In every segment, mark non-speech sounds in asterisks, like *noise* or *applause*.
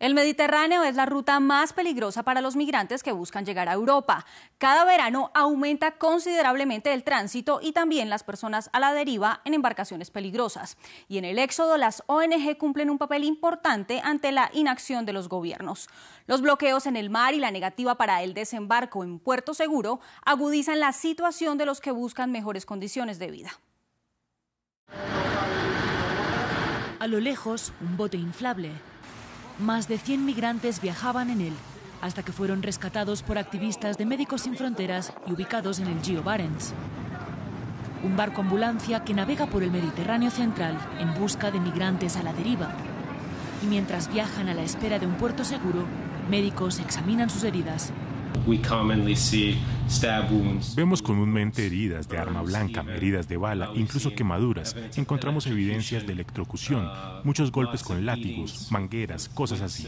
El Mediterráneo es la ruta más peligrosa para los migrantes que buscan llegar a Europa. Cada verano aumenta considerablemente el tránsito y también las personas a la deriva en embarcaciones peligrosas. Y en el éxodo las ONG cumplen un papel importante ante la inacción de los gobiernos. Los bloqueos en el mar y la negativa para el desembarco en puerto seguro agudizan la situación de los que buscan mejores condiciones de vida. A lo lejos, un bote inflable más de 100 migrantes viajaban en él hasta que fueron rescatados por activistas de Médicos Sin Fronteras y ubicados en el Geo Barents. Un barco ambulancia que navega por el Mediterráneo central en busca de migrantes a la deriva. Y mientras viajan a la espera de un puerto seguro, médicos examinan sus heridas Vemos comúnmente heridas de arma blanca, heridas de bala, incluso quemaduras. Encontramos evidencias de electrocución, muchos golpes con látigos, mangueras, cosas así.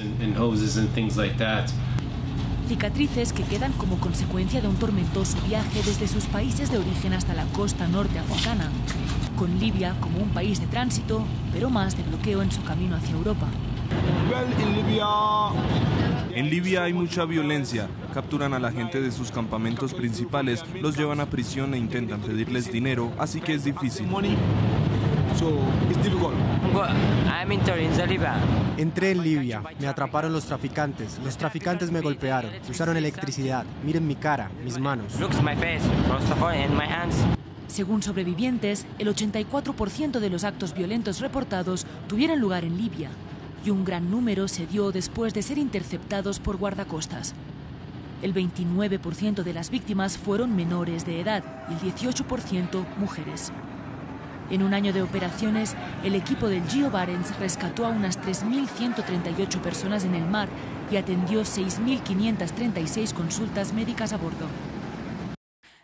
Cicatrices que quedan como consecuencia de un tormentoso viaje desde sus países de origen hasta la costa norte africana, con Libia como un país de tránsito, pero más de bloqueo en su camino hacia Europa. En Libia hay mucha violencia. Capturan a la gente de sus campamentos principales, los llevan a prisión e intentan pedirles dinero, así que es difícil. Entré en Libia, me atraparon los traficantes, los traficantes me golpearon, usaron electricidad, miren mi cara, mis manos. Según sobrevivientes, el 84% de los actos violentos reportados tuvieron lugar en Libia y un gran número se dio después de ser interceptados por guardacostas. El 29% de las víctimas fueron menores de edad y el 18% mujeres. En un año de operaciones, el equipo del Geo Barents rescató a unas 3.138 personas en el mar y atendió 6.536 consultas médicas a bordo.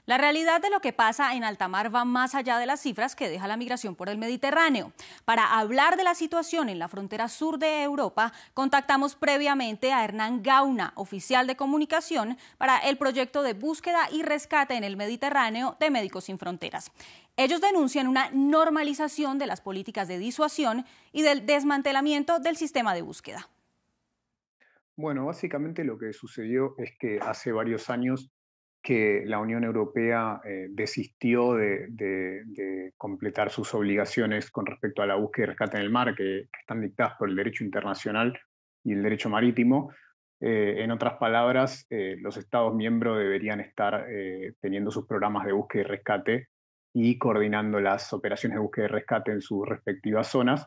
La realidad de lo que pasa en alta mar va más allá de las cifras que deja la migración por el Mediterráneo. Para hablar de la situación en la frontera sur de Europa, contactamos previamente a Hernán Gauna, oficial de comunicación para el proyecto de búsqueda y rescate en el Mediterráneo de Médicos Sin Fronteras. Ellos denuncian una normalización de las políticas de disuasión y del desmantelamiento del sistema de búsqueda. Bueno, básicamente lo que sucedió es que hace varios años que la Unión Europea eh, desistió de, completar sus obligaciones con respecto a la búsqueda y rescate en el mar, que, están dictadas por el derecho internacional y el derecho marítimo. Eh, en otras palabras, eh, los Estados miembros deberían estar teniendo sus programas de búsqueda y rescate y coordinando las operaciones de búsqueda y rescate en sus respectivas zonas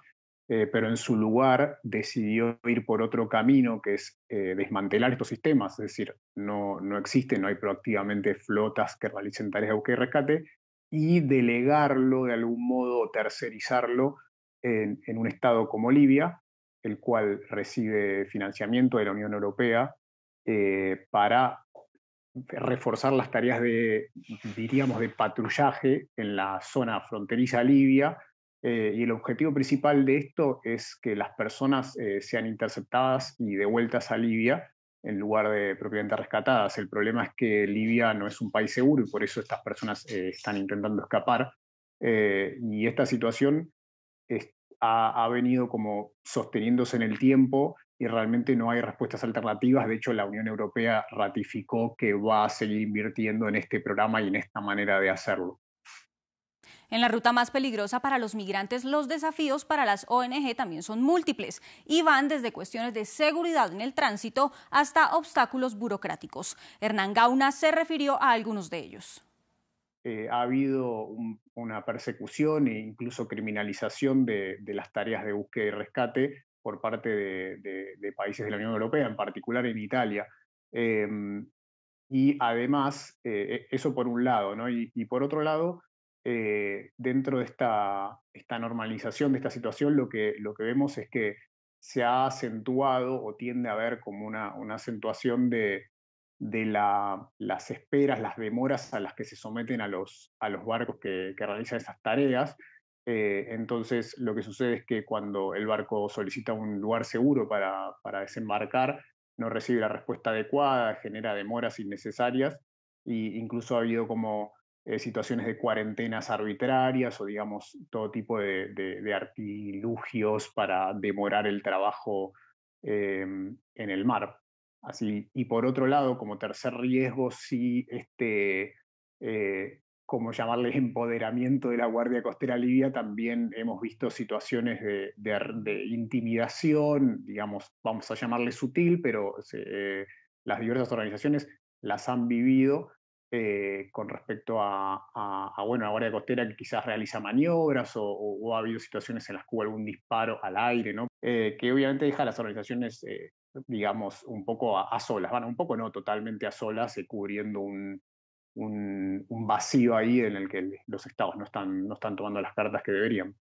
eh, pero en su lugar decidió ir por otro camino, que es eh, desmantelar estos sistemas, es decir, no, no existen, no hay proactivamente flotas que realicen tareas de búsqueda y rescate, y delegarlo de algún modo, tercerizarlo en, un Estado como Libia, el cual recibe financiamiento de la Unión Europea eh, para reforzar las tareas de, diríamos, de patrullaje en la zona fronteriza libia, eh, y el objetivo principal de esto es que las personas eh, sean interceptadas y devueltas a Libia en lugar de propiamente rescatadas. El problema es que Libia no es un país seguro y por eso estas personas eh, están intentando escapar. y esta situación ha, ha, venido como sosteniéndose en el tiempo y realmente no hay respuestas alternativas. De hecho, la Unión Europea ratificó que va a seguir invirtiendo en este programa y en esta manera de hacerlo. En la ruta más peligrosa para los migrantes, los desafíos para las ONG también son múltiples y van desde cuestiones de seguridad en el tránsito hasta obstáculos burocráticos. Hernán Gauna se refirió a algunos de ellos. Eh, ha habido una persecución e incluso criminalización de, las tareas de búsqueda y rescate por parte de, países de la Unión Europea, en particular en Italia. Em, y además, eh, eso por un lado, ¿no? y, por otro lado, eh, dentro de esta, esta, normalización de esta situación, lo que, lo que vemos es que se ha acentuado o tiende a haber como una, una acentuación de, de las esperas, las demoras a las que se someten a los, a los barcos que, realizan esas tareas. Eh, entonces, lo que sucede es que cuando el barco solicita un lugar seguro para, desembarcar, no recibe la respuesta adecuada, genera demoras innecesarias e incluso ha habido como eh, situaciones de cuarentenas arbitrarias o digamos todo tipo de, artilugios para demorar el trabajo eh, en el mar. Así, y por otro lado, como tercer riesgo, sí, este, eh, como llamarle *laughs* empoderamiento de la Guardia Costera Libia, también hemos visto situaciones de, intimidación, digamos, vamos a llamarle sutil, pero las diversas organizaciones las han vivido eh, con respecto a, bueno, la Guardia Costera que quizás realiza maniobras o, ha habido situaciones en las que hubo algún disparo al aire, ¿no? Eh, que obviamente deja a las organizaciones digamos, un poco a, solas, bueno, un poco no, totalmente a solas, eh, cubriendo un, un, vacío ahí en el que los estados no están, no están tomando las cartas que deberían.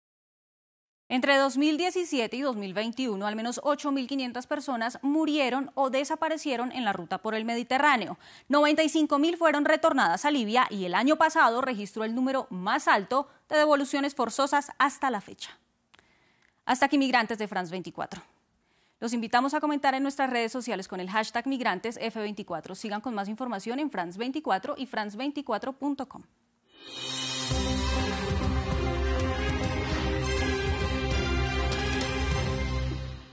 Entre 2017 y 2021, al menos 8.500 personas murieron o desaparecieron en la ruta por el Mediterráneo. 95.000 fueron retornadas a Libia y el año pasado registró el número más alto de devoluciones forzosas hasta la fecha. Hasta aquí, migrantes de France 24. Los invitamos a comentar en nuestras redes sociales con el hashtag migrantes F24. Sigan con más información en France24 y france24.com.